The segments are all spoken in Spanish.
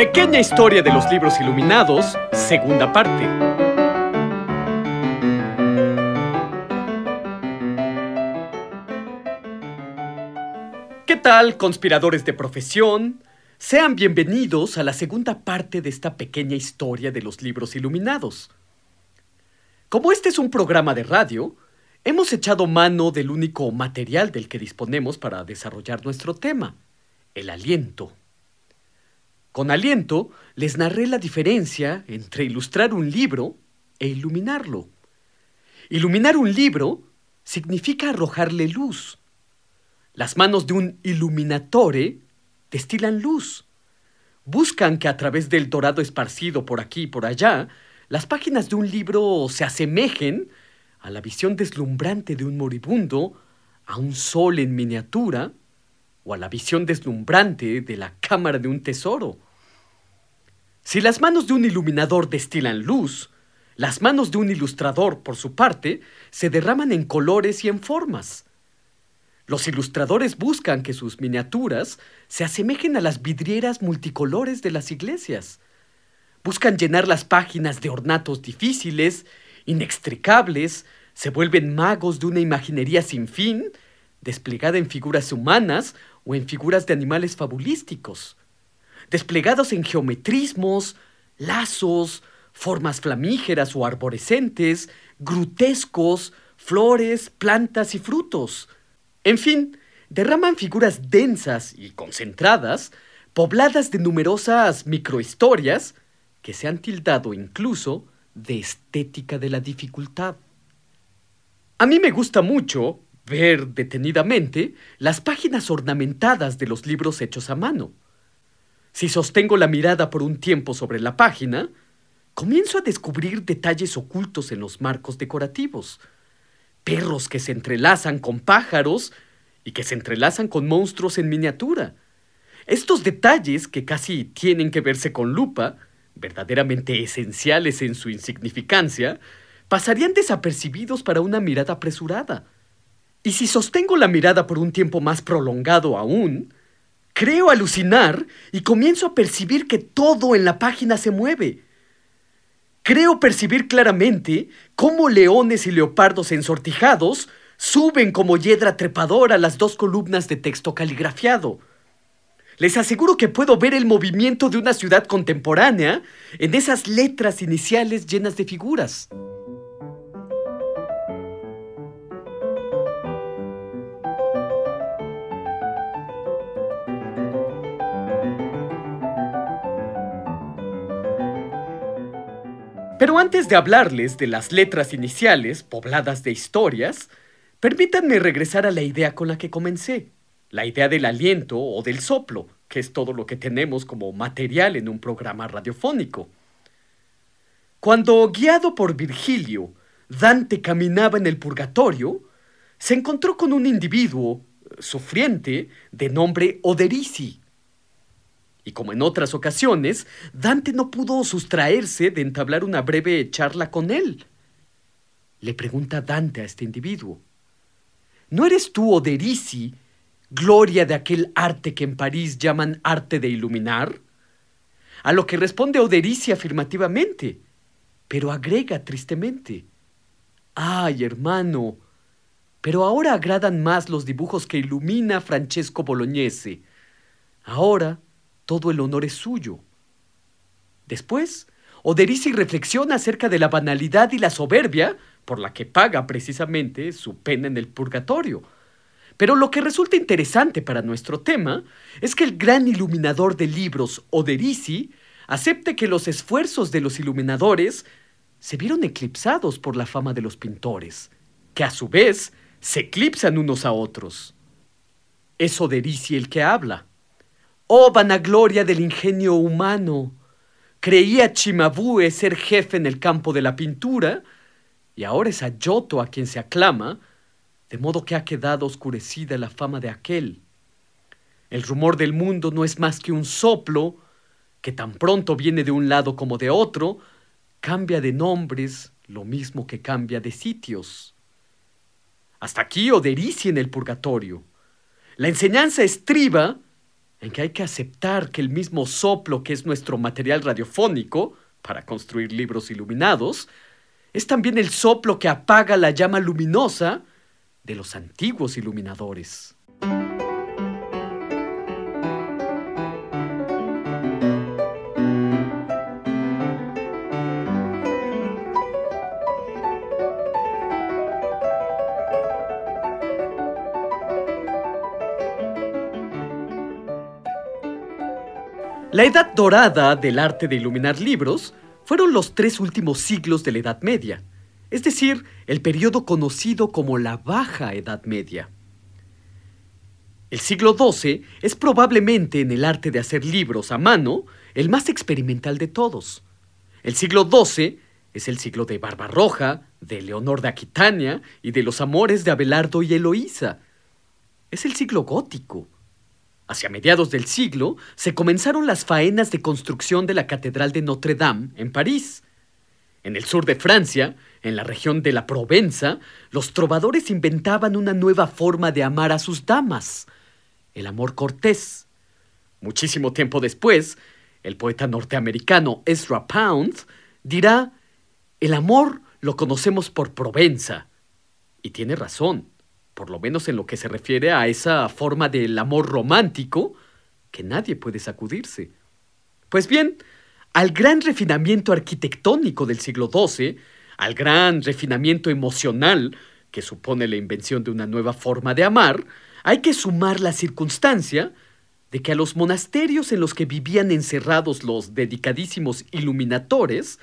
Pequeña historia de los libros iluminados, segunda parte. ¿Qué tal, conspiradores de profesión? Sean bienvenidos a la segunda parte de esta pequeña historia de los libros iluminados. Como este es un programa de radio, hemos echado mano del único material del que disponemos para desarrollar nuestro tema, el aliento. Con aliento les narré la diferencia entre ilustrar un libro e iluminarlo. Iluminar un libro significa arrojarle luz. Las manos de un iluminatore destilan luz. Buscan que a través del dorado esparcido por aquí y por allá, las páginas de un libro se asemejen a la visión deslumbrante de un moribundo, a un sol en miniatura, o a la visión deslumbrante de la cámara de un tesoro. Si las manos de un iluminador destilan luz, las manos de un ilustrador, por su parte, se derraman en colores y en formas. Los ilustradores buscan que sus miniaturas se asemejen a las vidrieras multicolores de las iglesias. Buscan llenar las páginas de ornatos difíciles, inextricables, se vuelven magos de una imaginería sin fin, desplegada en figuras humanas o en figuras de animales fabulísticos, desplegados en geometrismos, lazos, formas flamígeras o arborescentes, grutescos, flores, plantas y frutos. En fin, derraman figuras densas y concentradas, pobladas de numerosas microhistorias, que se han tildado incluso de estética de la dificultad. A mí me gusta mucho ver detenidamente las páginas ornamentadas de los libros hechos a mano. Si sostengo la mirada por un tiempo sobre la página, comienzo a descubrir detalles ocultos en los marcos decorativos. Perros que se entrelazan con pájaros y que se entrelazan con monstruos en miniatura. Estos detalles, que casi tienen que verse con lupa, verdaderamente esenciales en su insignificancia, pasarían desapercibidos para una mirada apresurada. Y si sostengo la mirada por un tiempo más prolongado aún, creo alucinar y comienzo a percibir que todo en la página se mueve. Creo percibir claramente cómo leones y leopardos ensortijados suben como hiedra trepadora las dos columnas de texto caligrafiado. Les aseguro que puedo ver el movimiento de una ciudad contemporánea en esas letras iniciales llenas de figuras. Pero antes de hablarles de las letras iniciales pobladas de historias, permítanme regresar a la idea con la que comencé, la idea del aliento o del soplo, que es todo lo que tenemos como material en un programa radiofónico. Cuando, guiado por Virgilio, Dante caminaba en el purgatorio, se encontró con un individuo eh, sufriente de nombre Oderisi, y como en otras ocasiones, Dante no pudo sustraerse de entablar una breve charla con él. Le pregunta Dante a este individuo, ¿no eres tú, Oderisi, gloria de aquel arte que en París llaman arte de iluminar? A lo que responde Oderisi afirmativamente, pero agrega tristemente, ay, hermano, pero ahora agradan más los dibujos que ilumina Francesco Bolognese. Ahora todo el honor es suyo. Después, Oderisi reflexiona acerca de la banalidad y la soberbia por la que paga precisamente su pena en el purgatorio. Pero lo que resulta interesante para nuestro tema es que el gran iluminador de libros, Oderisi, acepte que los esfuerzos de los iluminadores se vieron eclipsados por la fama de los pintores, que a su vez se eclipsan unos a otros. es Oderici el que habla. Oh vanagloria del ingenio humano. Creía Chimabue ser jefe en el campo de la pintura, y ahora es a Yoto a quien se aclama, de modo que ha quedado oscurecida la fama de aquel. El rumor del mundo no es más que un soplo, que tan pronto viene de un lado como de otro, cambia de nombres lo mismo que cambia de sitios. Hasta aquí Oderici en el purgatorio. La enseñanza estriba en que hay que aceptar que el mismo soplo que es nuestro material radiofónico para construir libros iluminados, es también el soplo que apaga la llama luminosa de los antiguos iluminadores. La edad dorada del arte de iluminar libros fueron los tres últimos siglos de la Edad Media, es decir, el periodo conocido como la Baja Edad Media. El siglo XII es probablemente en el arte de hacer libros a mano el más experimental de todos. El siglo XII es el siglo de Barbarroja, de Leonor de Aquitania y de los amores de Abelardo y Eloísa. Es el siglo gótico, Hacia mediados del siglo se comenzaron las faenas de construcción de la Catedral de Notre Dame en París. En el sur de Francia, en la región de la Provenza, los trovadores inventaban una nueva forma de amar a sus damas, el amor cortés. Muchísimo tiempo después, el poeta norteamericano Ezra Pound dirá, el amor lo conocemos por Provenza. Y tiene razón por lo menos en lo que se refiere a esa forma del amor romántico que nadie puede sacudirse. Pues bien, al gran refinamiento arquitectónico del siglo XII, al gran refinamiento emocional que supone la invención de una nueva forma de amar, hay que sumar la circunstancia de que a los monasterios en los que vivían encerrados los dedicadísimos iluminadores,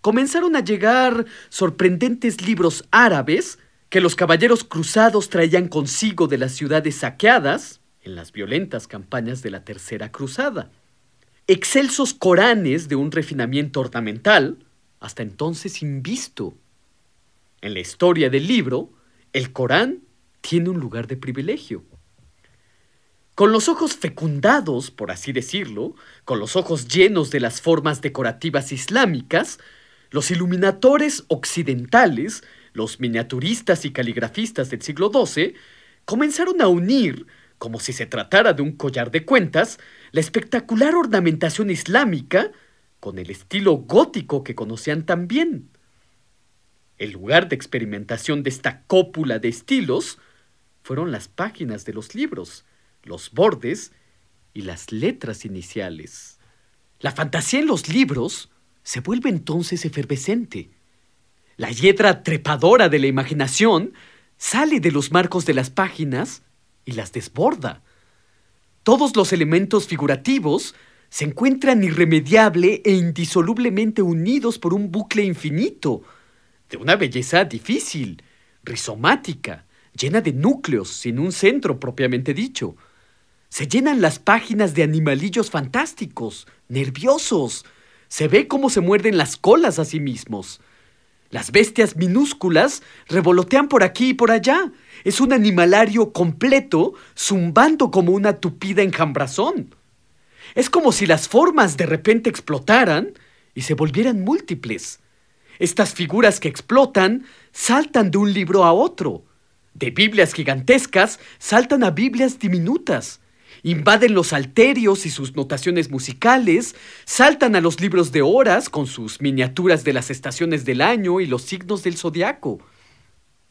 comenzaron a llegar sorprendentes libros árabes que los caballeros cruzados traían consigo de las ciudades saqueadas en las violentas campañas de la Tercera Cruzada. Excelsos coranes de un refinamiento ornamental, hasta entonces invisto. En la historia del libro, el Corán tiene un lugar de privilegio. Con los ojos fecundados, por así decirlo, con los ojos llenos de las formas decorativas islámicas, los iluminadores occidentales los miniaturistas y caligrafistas del siglo XII comenzaron a unir, como si se tratara de un collar de cuentas, la espectacular ornamentación islámica con el estilo gótico que conocían tan bien. El lugar de experimentación de esta cópula de estilos fueron las páginas de los libros, los bordes y las letras iniciales. La fantasía en los libros se vuelve entonces efervescente la hiedra trepadora de la imaginación sale de los marcos de las páginas y las desborda. Todos los elementos figurativos se encuentran irremediable e indisolublemente unidos por un bucle infinito, de una belleza difícil, rizomática, llena de núcleos, sin un centro propiamente dicho. Se llenan las páginas de animalillos fantásticos, nerviosos. Se ve cómo se muerden las colas a sí mismos. Las bestias minúsculas revolotean por aquí y por allá. Es un animalario completo, zumbando como una tupida enjambrazón. Es como si las formas de repente explotaran y se volvieran múltiples. Estas figuras que explotan saltan de un libro a otro. De Biblias gigantescas saltan a Biblias diminutas invaden los alterios y sus notaciones musicales, saltan a los libros de horas con sus miniaturas de las estaciones del año y los signos del zodiaco.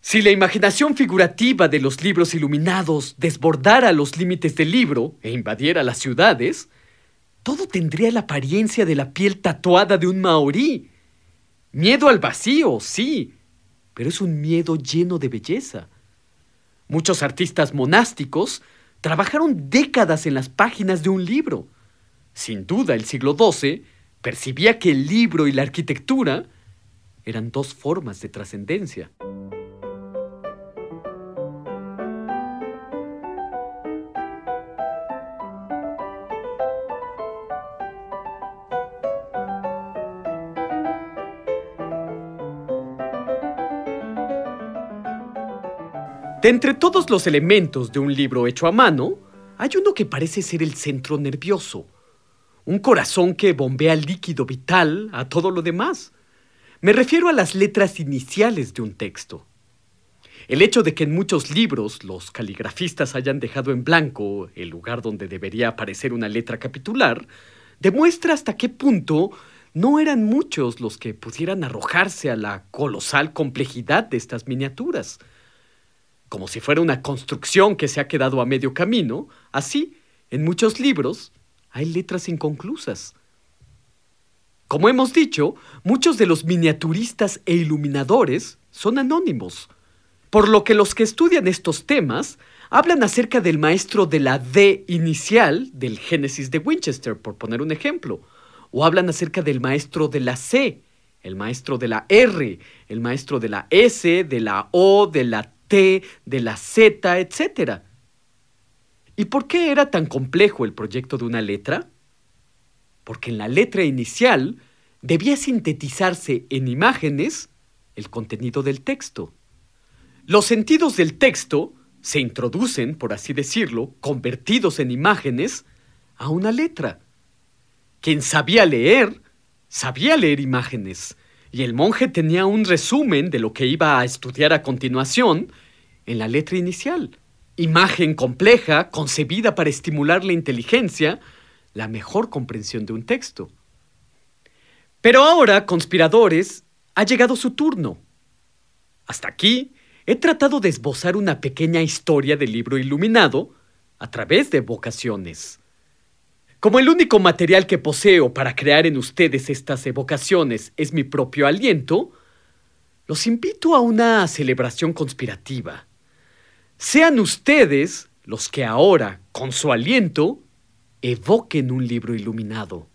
Si la imaginación figurativa de los libros iluminados desbordara los límites del libro e invadiera las ciudades, todo tendría la apariencia de la piel tatuada de un maorí. Miedo al vacío, sí, pero es un miedo lleno de belleza. Muchos artistas monásticos trabajaron décadas en las páginas de un libro. Sin duda, el siglo XII percibía que el libro y la arquitectura eran dos formas de De entre todos los elementos de un libro hecho a mano, hay uno que parece ser el centro nervioso, un corazón que bombea líquido vital a todo lo demás. Me refiero a las letras iniciales de un texto. El hecho de que en muchos libros los caligrafistas hayan dejado en blanco el lugar donde debería aparecer una letra capitular, demuestra hasta qué punto no eran muchos los que pudieran arrojarse a la colosal complejidad de estas miniaturas. Como si fuera una construcción que se ha quedado a medio camino, así, en muchos libros, hay letras inconclusas. Como hemos dicho, muchos de los miniaturistas e iluminadores son anónimos, por lo que los que estudian estos temas hablan acerca del maestro de la D inicial del Génesis de Winchester, por poner un ejemplo, o hablan acerca del maestro de la C, el maestro de la R, el maestro de la S, de la O, de la T, de la Z, etc. ¿Y por qué era tan complejo el proyecto de una letra? Porque en la letra inicial debía sintetizarse en imágenes el contenido del texto. Los sentidos del texto se introducen, por así decirlo, convertidos en imágenes, a una letra. Quien sabía leer, sabía leer imágenes, y el monje tenía un resumen de lo que iba a estudiar a continuación en la letra inicial. Imagen compleja, concebida para estimular la inteligencia, la mejor comprensión de un texto. Pero ahora, conspiradores, ha llegado su turno. Hasta aquí he tratado de esbozar una pequeña historia del libro iluminado a través de vocaciones. Como el único material que poseo para crear en ustedes estas evocaciones es mi propio aliento, los invito a una celebración conspirativa. Sean ustedes los que ahora, con su aliento, evoquen un libro iluminado.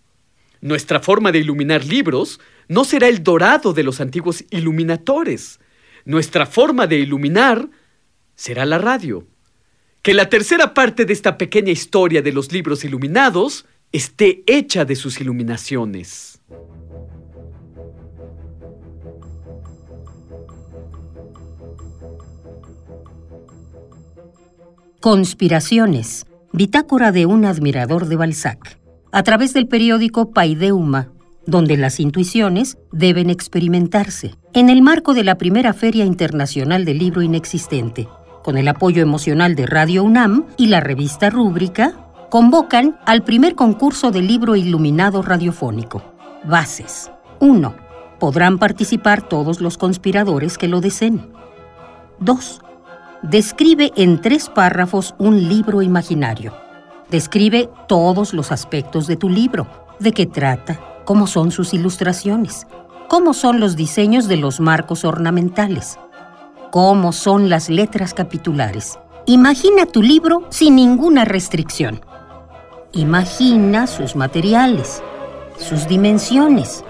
Nuestra forma de iluminar libros no será el dorado de los antiguos iluminadores. Nuestra forma de iluminar será la radio que la tercera parte de esta pequeña historia de los libros iluminados esté hecha de sus iluminaciones. Conspiraciones. Bitácora de un admirador de Balzac. A través del periódico Paideuma, donde las intuiciones deben experimentarse, en el marco de la primera Feria Internacional del Libro Inexistente, con el apoyo emocional de Radio UNAM y la revista Rúbrica, convocan al primer concurso de libro iluminado radiofónico. Bases. 1. Podrán participar todos los conspiradores que lo deseen. 2. Describe en tres párrafos un libro imaginario. Describe todos los aspectos de tu libro, de qué trata, cómo son sus ilustraciones, cómo son los diseños de los marcos ornamentales, cómo son las letras capitulares. Imagina tu libro sin ninguna restricción. Imagina sus materiales, sus dimensiones.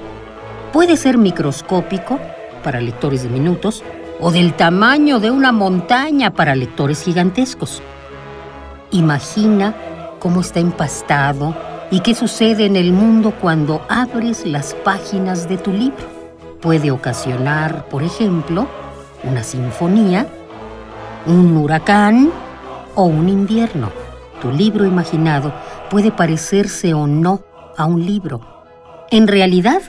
Puede ser microscópico para lectores de minutos o del tamaño de una montaña para lectores gigantescos. Imagina cómo está empastado y qué sucede en el mundo cuando abres las páginas de tu libro. Puede ocasionar, por ejemplo, una sinfonía, un huracán o un invierno. Tu libro imaginado puede parecerse o no a un libro. En realidad,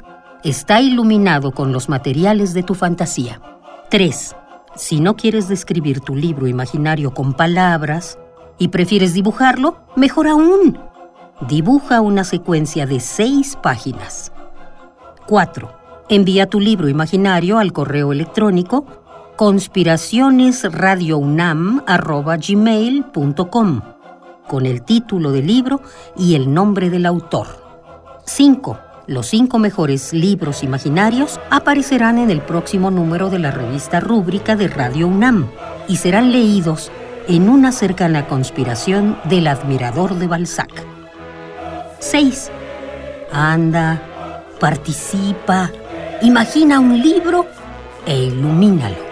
está iluminado con los materiales de tu fantasía. 3. Si no quieres describir tu libro imaginario con palabras y prefieres dibujarlo, mejor aún. Dibuja una secuencia de seis páginas. 4. Envía tu libro imaginario al correo electrónico conspiracionesradiounam.gmail.com con el título del libro y el nombre del autor. 5. Los cinco mejores libros imaginarios aparecerán en el próximo número de la revista Rúbrica de Radio UNAM y serán leídos en una cercana conspiración del admirador de Balzac. 6. Anda, participa, imagina un libro e ilumínalo.